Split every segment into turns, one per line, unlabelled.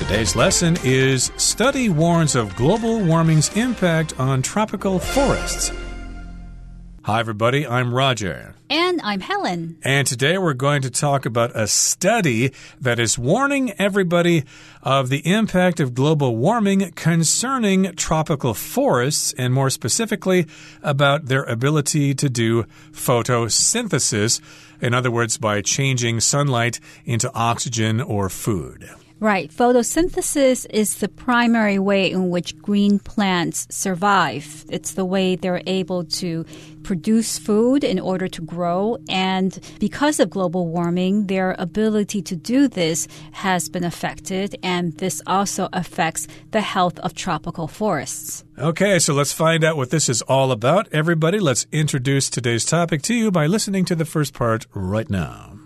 Today's lesson is Study Warns of Global Warming's Impact on Tropical Forests. Hi, everybody. I'm Roger.
And I'm Helen.
And today we're going to talk about a study that is warning everybody of the impact of global warming concerning tropical forests, and more specifically, about their ability to do photosynthesis. In other words, by changing sunlight into oxygen or food.
Right. Photosynthesis is the primary way in which green plants survive. It's the way they're able to produce food in order to grow. And because of global warming, their ability to do this has been affected. And this also affects the health of tropical forests.
Okay, so let's find out what this is all about. Everybody, let's introduce today's topic to you by listening to the first part right now.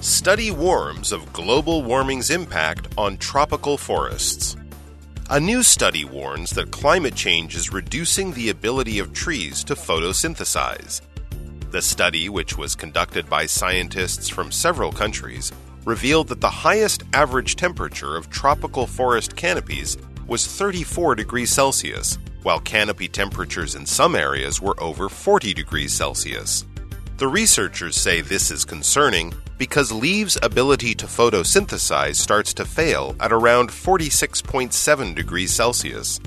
Study warns of global warming's impact on tropical forests. A new study warns that climate change is reducing the ability of trees to photosynthesize. The study, which was conducted by scientists from several countries, revealed that the highest average temperature of tropical forest canopies was 34 degrees Celsius, while canopy temperatures in some areas were over 40 degrees Celsius. The researchers say this is concerning because leaves' ability to photosynthesize starts to fail at around 46.7 degrees Celsius.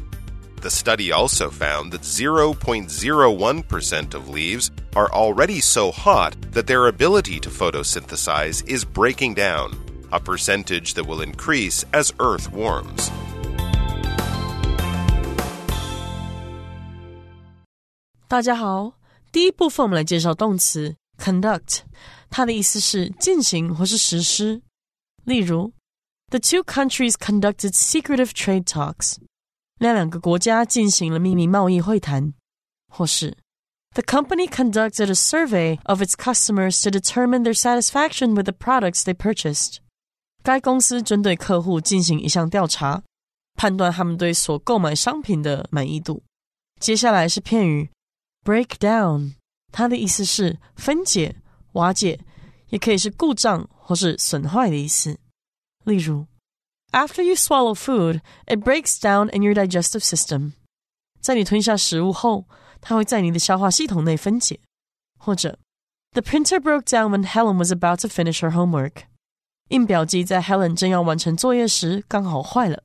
The study also found that 0.01% of leaves are already so hot that their ability to photosynthesize is breaking down, a percentage that will increase as Earth warms.
大家好，第一部分我们来介绍动词 conduct，它的意思是进行或是实施。例如，The two countries conducted secretive trade talks，那两个国家进行了秘密贸易会谈。或是，The company conducted a survey of its customers to determine their satisfaction with the products they purchased。该公司针对客户进行一项调查，判断他们对所购买商品的满意度。接下来是片语 break down，它的意思是分解、瓦解，也可以是故障或是损坏的意思。例如，After you swallow food, it breaks down in your digestive system。在你吞下食物后，它会在你的消化系统内分解。或者，The printer broke down when Helen was about to finish her homework。印表机在 Helen 正要完成作业时刚好坏了。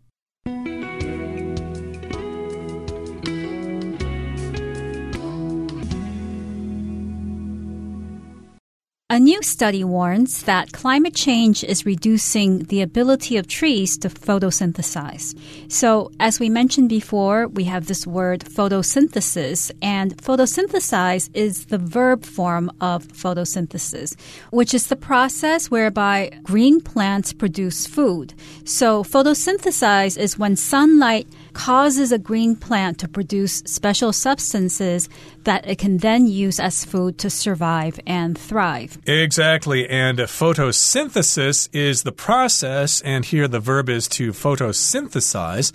A new study warns that climate change is reducing the ability of trees to photosynthesize. So, as we mentioned before, we have this word photosynthesis, and photosynthesize is the verb form of photosynthesis, which is the process whereby green plants produce food. So, photosynthesize is when sunlight causes a green plant to produce special substances that it can then use as food to survive and thrive.
Exactly. And photosynthesis is the process, and here the verb is to photosynthesize.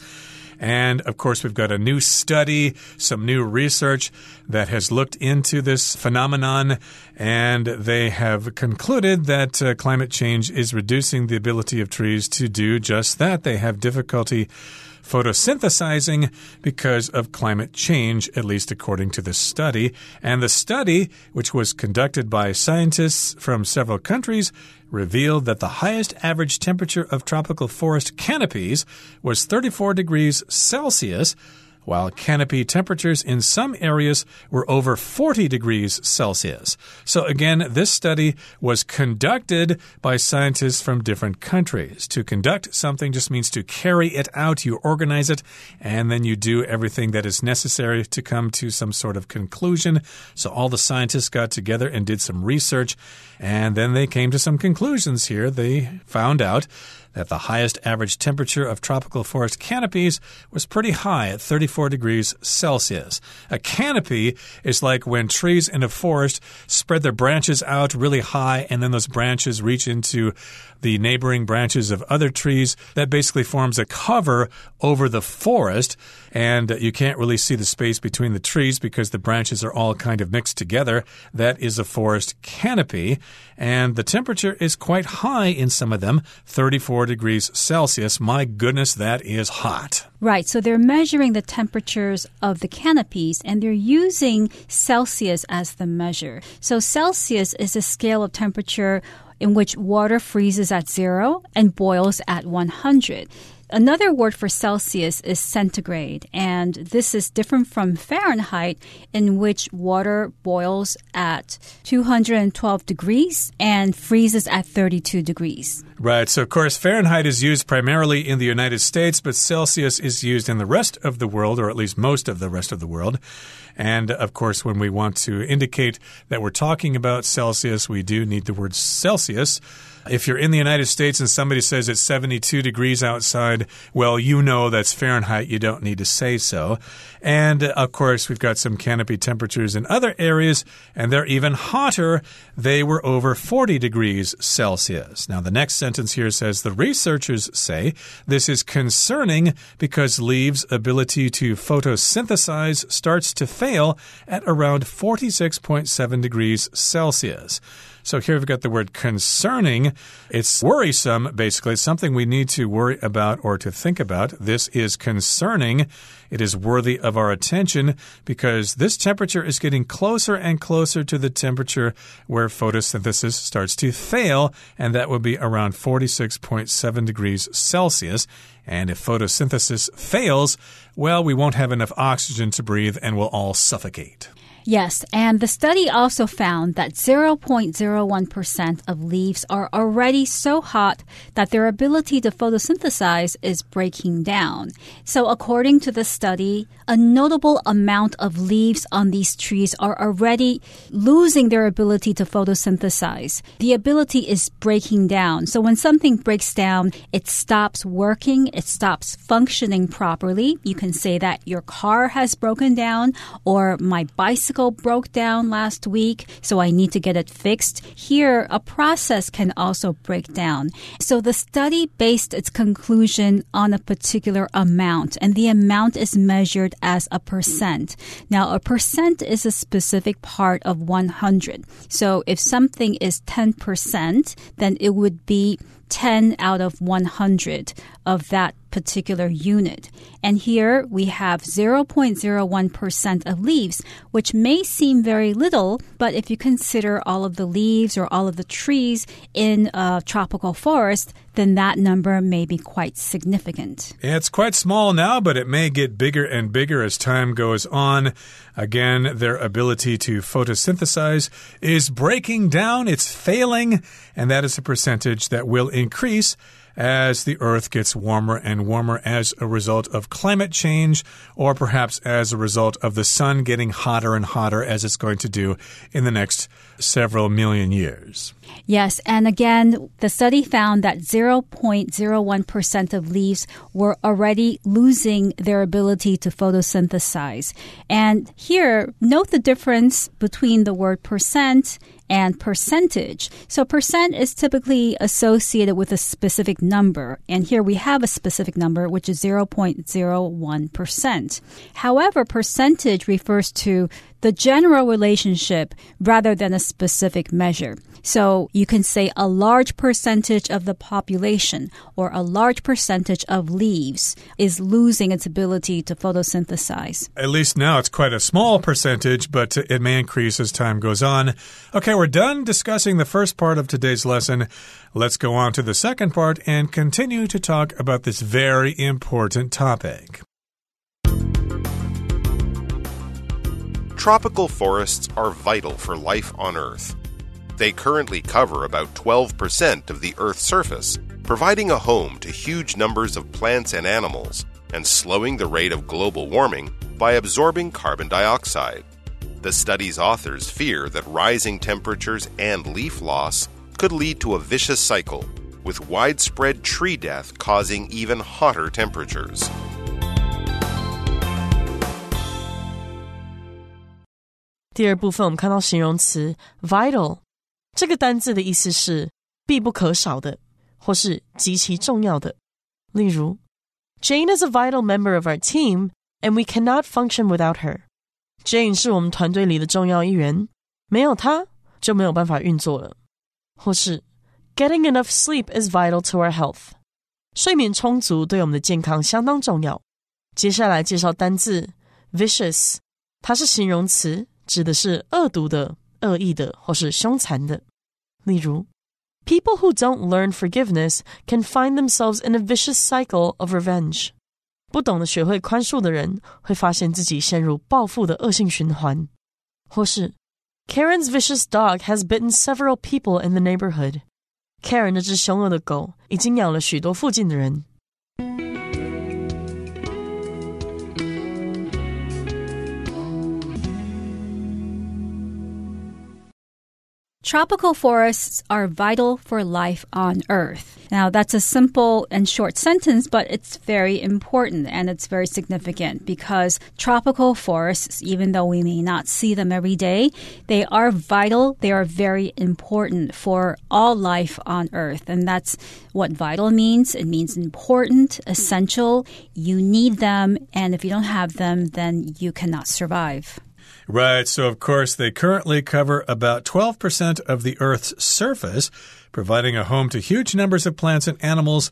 And of course, we've got a new study, some new research that has looked into this phenomenon, and they have concluded that uh, climate change is reducing the ability of trees to do just that. They have difficulty photosynthesizing because of climate change, at least according to this study. And the study, which was conducted by scientists from several countries, revealed that the highest average temperature of tropical forest canopies was 34 degrees Celsius while canopy temperatures in some areas were over 40 degrees Celsius. So, again, this study was conducted by scientists from different countries. To conduct something just means to carry it out, you organize it, and then you do everything that is necessary to come to some sort of conclusion. So, all the scientists got together and did some research, and then they came to some conclusions here. They found out that the highest average temperature of tropical forest canopies was pretty high at 34 degrees Celsius. A canopy is like when trees in a forest spread their branches out really high and then those branches reach into the neighboring branches of other trees. That basically forms a cover over the forest, and you can't really see the space between the trees because the branches are all kind of mixed together. That is a forest canopy, and the temperature is quite high in some of them 34 degrees Celsius. My goodness, that is hot.
Right, so they're measuring the temperatures of the canopies and they're using Celsius as the measure. So Celsius is a scale of temperature in which water freezes at zero and boils at 100. Another word for Celsius is centigrade, and this is different from Fahrenheit, in which water boils at 212 degrees and freezes at 32 degrees.
Right. So, of course, Fahrenheit is used primarily in the United States, but Celsius is used in the rest of the world, or at least most of the rest of the world. And of course, when we want to indicate that we're talking about Celsius, we do need the word Celsius. If you're in the United States and somebody says it's 72 degrees outside, well, you know that's Fahrenheit. You don't need to say so. And of course, we've got some canopy temperatures in other areas, and they're even hotter. They were over 40 degrees Celsius. Now, the next sentence here says the researchers say this is concerning because leaves' ability to photosynthesize starts to fail at around 46.7 degrees Celsius. So here we've got the word concerning. It's worrisome, basically. It's something we need to worry about or to think about. This is concerning. It is worthy of our attention because this temperature is getting closer and closer to the temperature where photosynthesis starts to fail, and that would be around 46.7 degrees Celsius. And if photosynthesis fails, well, we won't have enough oxygen to breathe and we'll all suffocate.
Yes, and the study also found that 0.01% of leaves are already so hot that their ability to photosynthesize is breaking down. So, according to the study, a notable amount of leaves on these trees are already losing their ability to photosynthesize. The ability is breaking down. So, when something breaks down, it stops working, it stops functioning properly. You can say that your car has broken down or my bicycle broke down last week, so I need to get it fixed. Here, a process can also break down. So the study based its conclusion on a particular amount, and the amount is measured as a percent. Now, a percent is a specific part of 100. So if something is 10%, then it would be 10 out of 100 of that particular unit. And here we have 0.01% of leaves, which may seem very little, but if you consider all of the leaves or all of the trees in a tropical forest, then that number may be quite significant.
It's quite small now, but it may get bigger and bigger as time goes on. Again, their ability to photosynthesize is breaking down, it's failing, and that is a percentage that will increase as the Earth gets warmer and warmer as a result of climate change, or perhaps as a result of the sun getting hotter and hotter as it's going to do in the next several million years.
Yes, and again, the study found that 0.01% of leaves were already losing their ability to photosynthesize. And here, note the difference between the word percent and percentage. So percent is typically associated with a specific number. And here we have a specific number, which is 0.01%. However, percentage refers to the general relationship rather than a specific measure. So you can say a large percentage of the population or a large percentage of leaves is losing its ability to photosynthesize.
At least now it's quite a small percentage, but it may increase as time goes on. Okay, we're done discussing the first part of today's lesson. Let's go on to the second part and continue to talk about this very important topic.
Tropical forests are vital for life on Earth. They currently cover about 12% of the Earth's surface, providing a home to huge numbers of plants and animals, and slowing the rate of global warming by absorbing carbon dioxide. The study's authors fear that rising temperatures and leaf loss could lead to a vicious cycle, with widespread tree death causing even hotter temperatures.
第二部分，我们看到形容词 vital 这个单字的意思是必不可少的，或是极其重要的。例如，Jane is a vital member of our team, and we cannot function without her. Jane 是我们团队里的重要一员，没有她就没有办法运作了。或是 Getting enough sleep is vital to our health. 睡眠充足对我们的健康相当重要。接下来介绍单字 vicious，它是形容词。指的是恶毒的、恶意的或是凶残的。例如，People who don't learn forgiveness can find themselves in a vicious cycle of revenge。不懂得学会宽恕的人，会发现自己陷入报复的恶性循环。或是，Karen's vicious dog has bitten several people in the neighborhood。Karen 那只凶恶的狗已经咬了许多附近的人。
Tropical forests are vital for life on Earth. Now, that's a simple and short sentence, but it's very important and it's very significant because tropical forests, even though we may not see them every day, they are vital. They are very important for all life on Earth. And that's what vital means. It means important, essential. You need them. And if you don't have them, then you cannot survive.
Right. So, of course, they currently cover about 12% of the Earth's surface, providing a home to huge numbers of plants and animals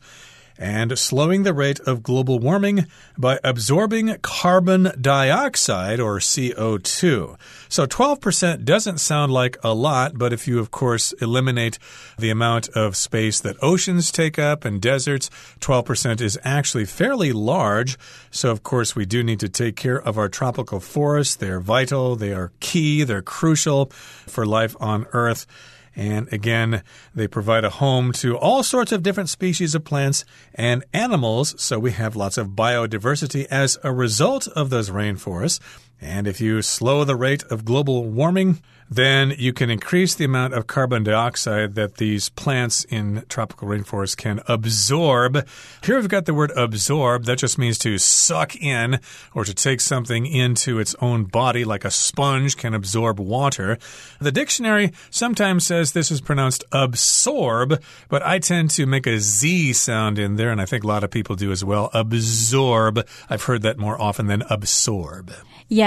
and slowing the rate of global warming by absorbing carbon dioxide or CO2. So 12% doesn't sound like a lot, but if you, of course, eliminate the amount of space that oceans take up and deserts, 12% is actually fairly large. So, of course, we do need to take care of our tropical forests. They are vital, they are key, they're crucial for life on Earth. And again, they provide a home to all sorts of different species of plants and animals. So we have lots of biodiversity as a result of those rainforests. And if you slow the rate of global warming, then you can increase the amount of carbon dioxide that these plants in tropical rainforests can absorb. Here we've got the word absorb. That just means to suck in or to take something into its own body, like a sponge can absorb water. The dictionary sometimes says this is pronounced absorb, but I tend to make a Z sound in there, and I think a lot of people do as well. Absorb. I've heard that more often than absorb.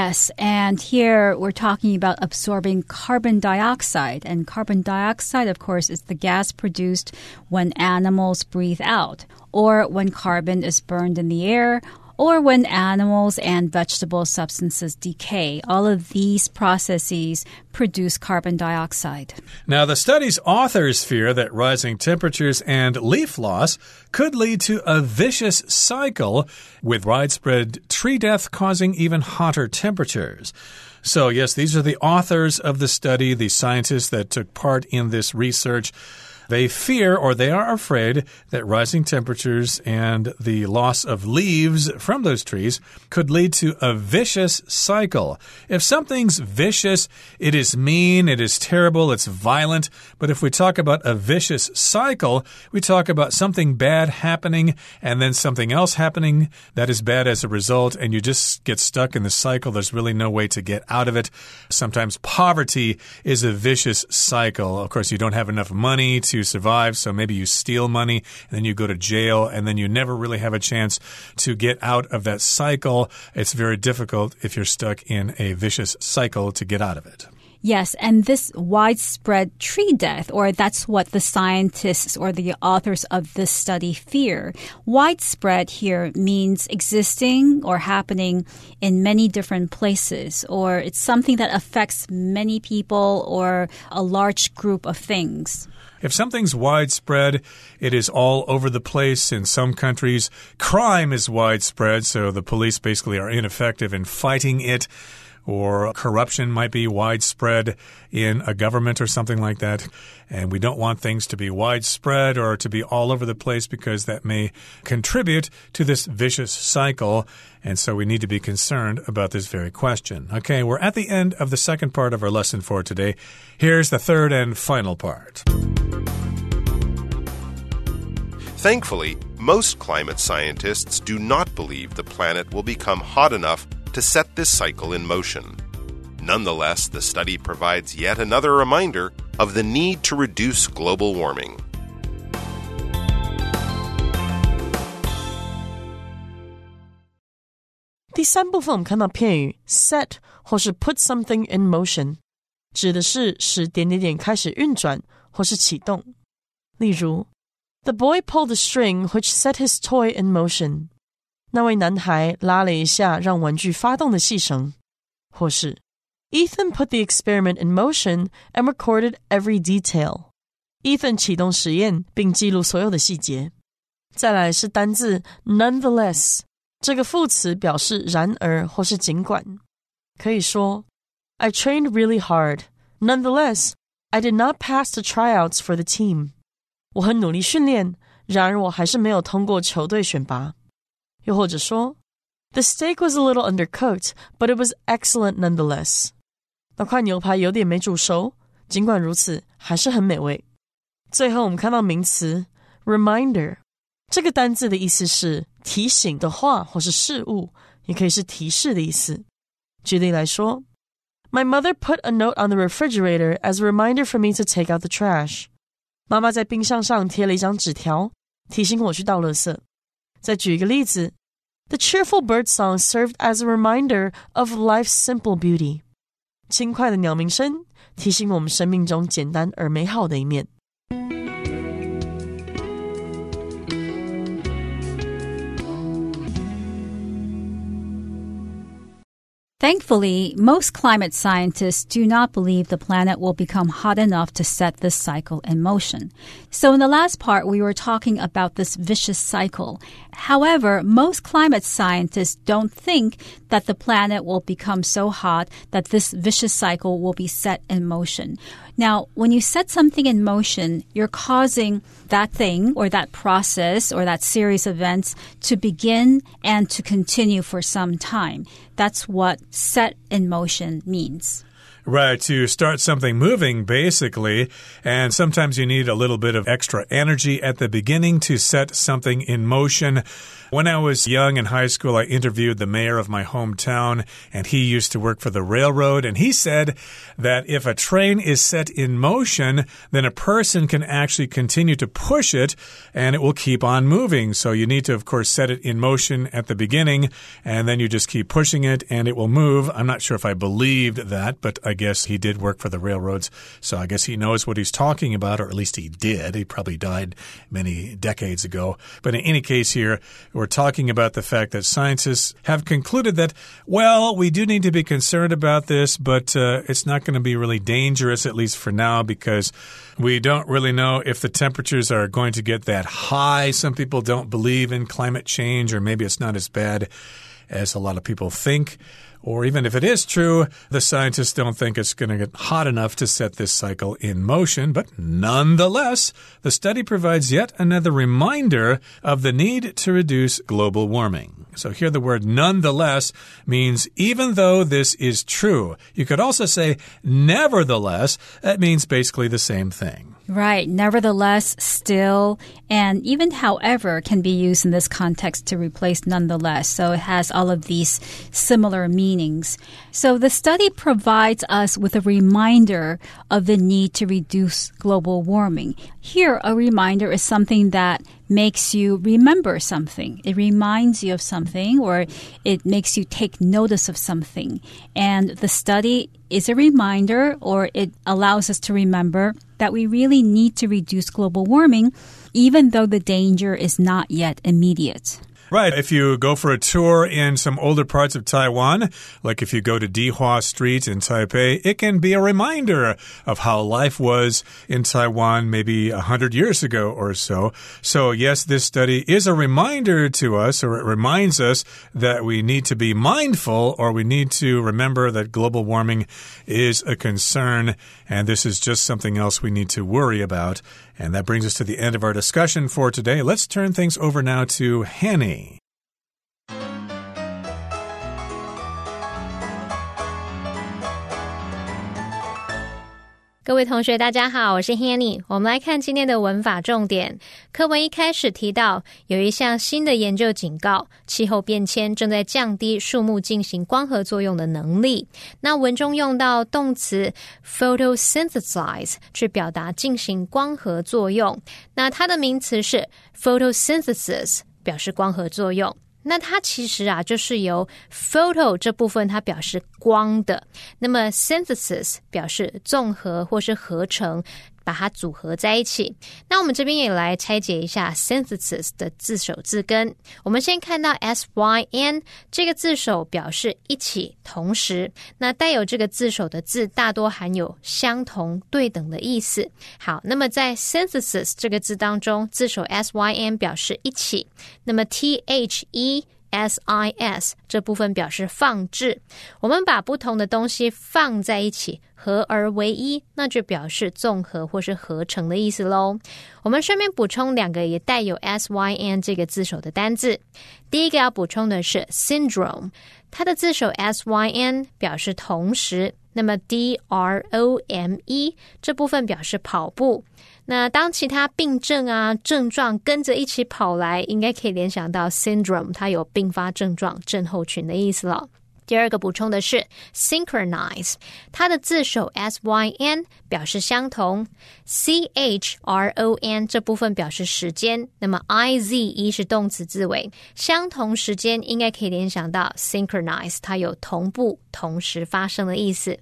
Yes, and here we're talking about absorbing carbon dioxide. And carbon dioxide, of course, is the gas produced when animals breathe out or when carbon is burned in the air or when animals and vegetable substances decay. All of these processes produce carbon dioxide.
Now, the study's authors fear that rising temperatures and leaf loss could lead to a vicious cycle with widespread tree death causing even hotter temperatures. So, yes, these are the authors of the study, the scientists that took part in this research. They fear or they are afraid that rising temperatures and the loss of leaves from those trees could lead to a vicious cycle. If something's vicious, it is mean, it is terrible, it's violent. But if we talk about a vicious cycle, we talk about something bad happening and then something else happening that is bad as a result, and you just get stuck in the cycle. There's really no way to get out of it. Sometimes poverty is a vicious cycle. Of course, you don't have enough money to to survive. So maybe you steal money and then you go to jail and then you never really have a chance to get out of that cycle. It's very difficult if you're stuck in a vicious cycle to get out of it.
Yes, and this widespread tree death, or that's what the scientists or the authors of this study fear. Widespread here means existing or happening in many different places, or it's something that affects many people or a large group of things.
If something's widespread, it is all over the place. In some countries, crime is widespread, so the police basically are ineffective in fighting it or corruption might be widespread in a government or something like that. And we don't want things to be widespread or to be all over the place because that may contribute to this vicious cycle. And so we need to be concerned about this very question. Okay, we're at the end of the second part of our lesson for today. Here's the third and final part.
Thankfully, most climate scientists do not believe the planet will become hot enough to set this cycle in motion. Nonetheless, the study provides yet another reminder of the need to reduce global warming.
第三部分，我们看到片语 set 或是 put something in motion，指的是使点点点开始运转或是启动。例如，The boy pulled the string which set his toy in motion。 那位男孩拉了一下让玩具发动的细绳，或是 Ethan put the experiment in motion and recorded every detail. Ethan 启动实验并记录所有的细节。再来是单字 nonetheless，这个副词表示然而或是尽管。可以说，I trained really hard. Nonetheless, I did not pass the tryouts for the team. 我很努力训练，然而我还是没有通过球队选拔。 又或者说，The steak was a little undercooked, but it was excellent nonetheless. 那块牛排有点没煮熟，尽管如此，还是很美味。最后，我们看到名词 reminder 这个单字的意思是提醒的话或是事物，也可以是提示的意思。举例来说，My mother put a note on the refrigerator as a reminder for me to take out the trash。妈妈在冰箱上贴了一张纸条，提醒我去倒垃圾。 再举一个例子，The cheerful bird song served as a reminder of life's simple beauty。轻快的鸟鸣声提醒我们生命中简单而美好的一面。
Thankfully, most climate scientists do not believe the planet will become hot enough to set this cycle in motion. So in the last part, we were talking about this vicious cycle. However, most climate scientists don't think that the planet will become so hot that this vicious cycle will be set in motion. Now, when you set something in motion, you're causing that thing or that process or that series of events to begin and to continue for some time. That's what set in motion means.
Right, to start something moving, basically. And sometimes you need a little bit of extra energy at the beginning to set something in motion. When I was young in high school, I interviewed the mayor of my hometown, and he used to work for the railroad. And he said that if a train is set in motion, then a person can actually continue to push it and it will keep on moving. So you need to, of course, set it in motion at the beginning, and then you just keep pushing it and it will move. I'm not sure if I believed that, but I guess he did work for the railroads. So I guess he knows what he's talking about, or at least he did. He probably died many decades ago. But in any case, here, we're talking about the fact that scientists have concluded that, well, we do need to be concerned about this, but uh, it's not going to be really dangerous, at least for now, because we don't really know if the temperatures are going to get that high. Some people don't believe in climate change, or maybe it's not as bad as a lot of people think. Or even if it is true, the scientists don't think it's going to get hot enough to set this cycle in motion. But nonetheless, the study provides yet another reminder of the need to reduce global warming. So here the word nonetheless means even though this is true. You could also say nevertheless. That means basically the same thing.
Right. Nevertheless, still, and even however can be used in this context to replace nonetheless. So it has all of these similar meanings. So the study provides us with a reminder of the need to reduce global warming. Here, a reminder is something that makes you remember something. It reminds you of something or it makes you take notice of something. And the study is a reminder or it allows us to remember that we really need to reduce global warming even though the danger is not yet immediate.
Right. If you go for a tour in some older parts of Taiwan, like if you go to Dihua Street in Taipei, it can be a reminder of how life was in Taiwan maybe a hundred years ago or so. So, yes, this study is a reminder to us, or it reminds us that we need to be mindful or we need to remember that global warming is a concern and this is just something else we need to worry about. And that brings us to the end of our discussion for today. Let's turn things over now to Hanny.
各位同学，大家好，我是 Hanny。我们来看今天的文法重点。课文一开始提到，有一项新的研究警告，气候变迁正在降低树木进行光合作用的能力。那文中用到动词 photosynthesize 去表达进行光合作用。那它的名词是 photosynthesis，表示光合作用。那它其实啊，就是由 photo 这部分它表示光的，那么 synthesis 表示综合或是合成。把它组合在一起。那我们这边也来拆解一下 synthesis 的字首字根。我们先看到 s y n 这个字首表示一起、同时。那带有这个字首的字大多含有相同、对等的意思。好，那么在 synthesis 这个字当中，字首 s y n 表示一起。那么 the S I S 这部分表示放置，我们把不同的东西放在一起，合而为一，那就表示综合或是合成的意思喽。我们顺便补充两个也带有 S Y N 这个字首的单字。第一个要补充的是 syndrome，它的字首 S Y N 表示同时，那么 D R O M E 这部分表示跑步。那当其他病症啊症状跟着一起跑来，应该可以联想到 syndrome，它有并发症状症候群的意思了。第二个补充的是 synchronize，它的字首 s y n 表示相同，c h r o n 这部分表示时间，那么 i z e 是动词字尾，相同时间应该可以联想到 synchronize，它有同步、同时发生的意思。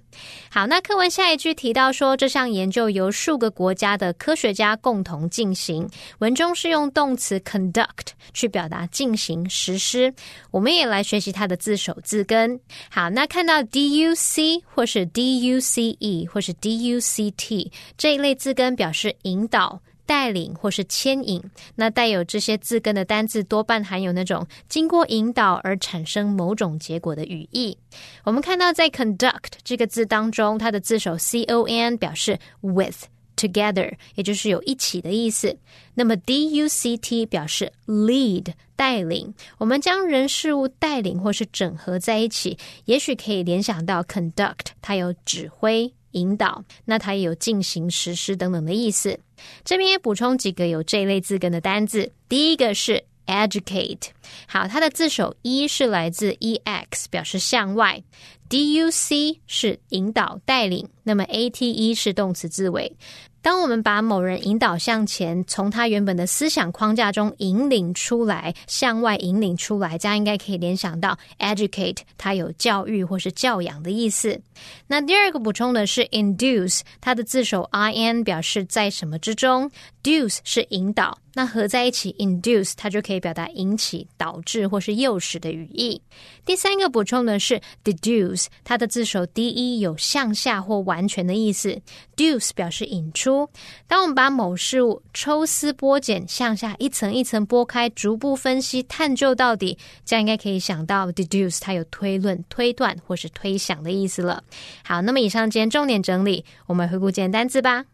好，那课文下一句提到说，这项研究由数个国家的科学家共同进行，文中是用动词 conduct 去表达进行、实施。我们也来学习它的字首字根。好，那看到 d u c 或是 d u c e 或是 d u c t 这一类字根，表示引导、带领或是牵引。那带有这些字根的单字，多半含有那种经过引导而产生某种结果的语义。我们看到在 conduct 这个字当中，它的字首 c o n 表示 with。Together，也就是有一起的意思。那么 D U C T 表示 lead 带领。我们将人事物带领或是整合在一起，也许可以联想到 conduct，它有指挥、引导，那它也有进行、实施等等的意思。这边也补充几个有这类字根的单字。第一个是。Educate，好，它的字首 e 是来自 e x，表示向外；d u c 是引导带领，那么 a t e 是动词字尾。当我们把某人引导向前，从他原本的思想框架中引领出来，向外引领出来，这样应该可以联想到 educate，它有教育或是教养的意思。那第二个补充的是 induce，它的字首 i n 表示在什么之中，duce 是引导。那合在一起，induce 它就可以表达引起、导致或是诱使的语义。第三个补充的是 deduce，它的字首 d e 有向下或完全的意思，duce 表示引出。当我们把某事物抽丝剥茧，向下一层一层剥开，逐步分析、探究到底，这样应该可以想到 deduce 它有推论、推断或是推想的意思了。好，那么以上今天重点整理，我们回顾简单字吧。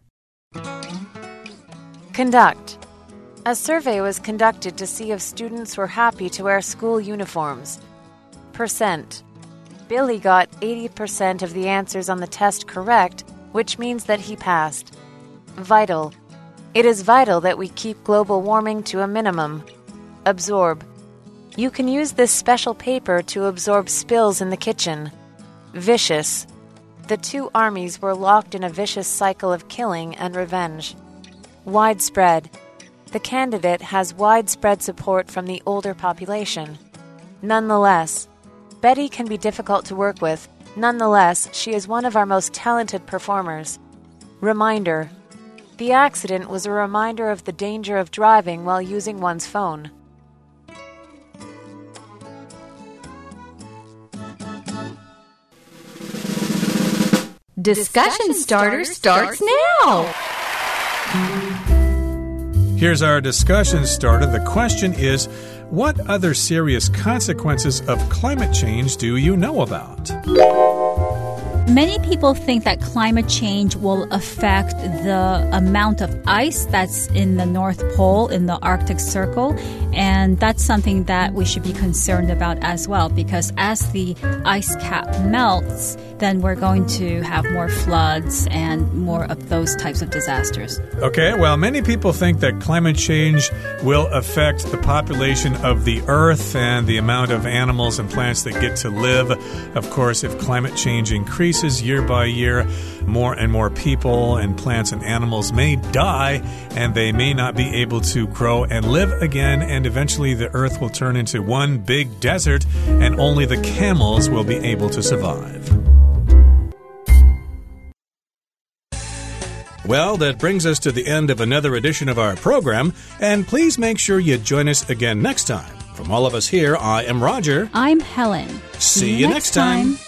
Conduct A survey was conducted to see if students were happy to wear school uniforms. Percent. Billy got 80% of the answers on the test correct, which means that he passed. Vital. It is vital that we keep global warming to a minimum. Absorb. You can use this special paper to absorb spills in the kitchen. Vicious. The two armies were locked in a vicious cycle of killing and revenge. Widespread. The candidate has widespread support from the older population. Nonetheless, Betty can be difficult to work with. Nonetheless, she is one of our most talented performers. Reminder The accident was a reminder of the danger of driving while using one's phone.
Discussion starter starts now.
Here's our discussion starter. The question is What other serious consequences of climate change do you know about?
Many people think that climate change will affect the amount of ice that's in the North Pole, in the Arctic Circle, and that's something that we should be concerned about as well because as the ice cap melts, then we're going to have more floods and more of those types of disasters.
Okay, well, many people think that climate change will affect the population of the Earth and the amount of animals and plants that get to live. Of course, if climate change increases year by year, more and more people and plants and animals may die and they may not be able to grow and live again, and eventually the Earth will turn into one big desert and only the camels will be able to survive. Well, that brings us to the end of another edition of our program, and please make sure you join us again next time. From all of us here, I am Roger.
I'm Helen.
See, you next time.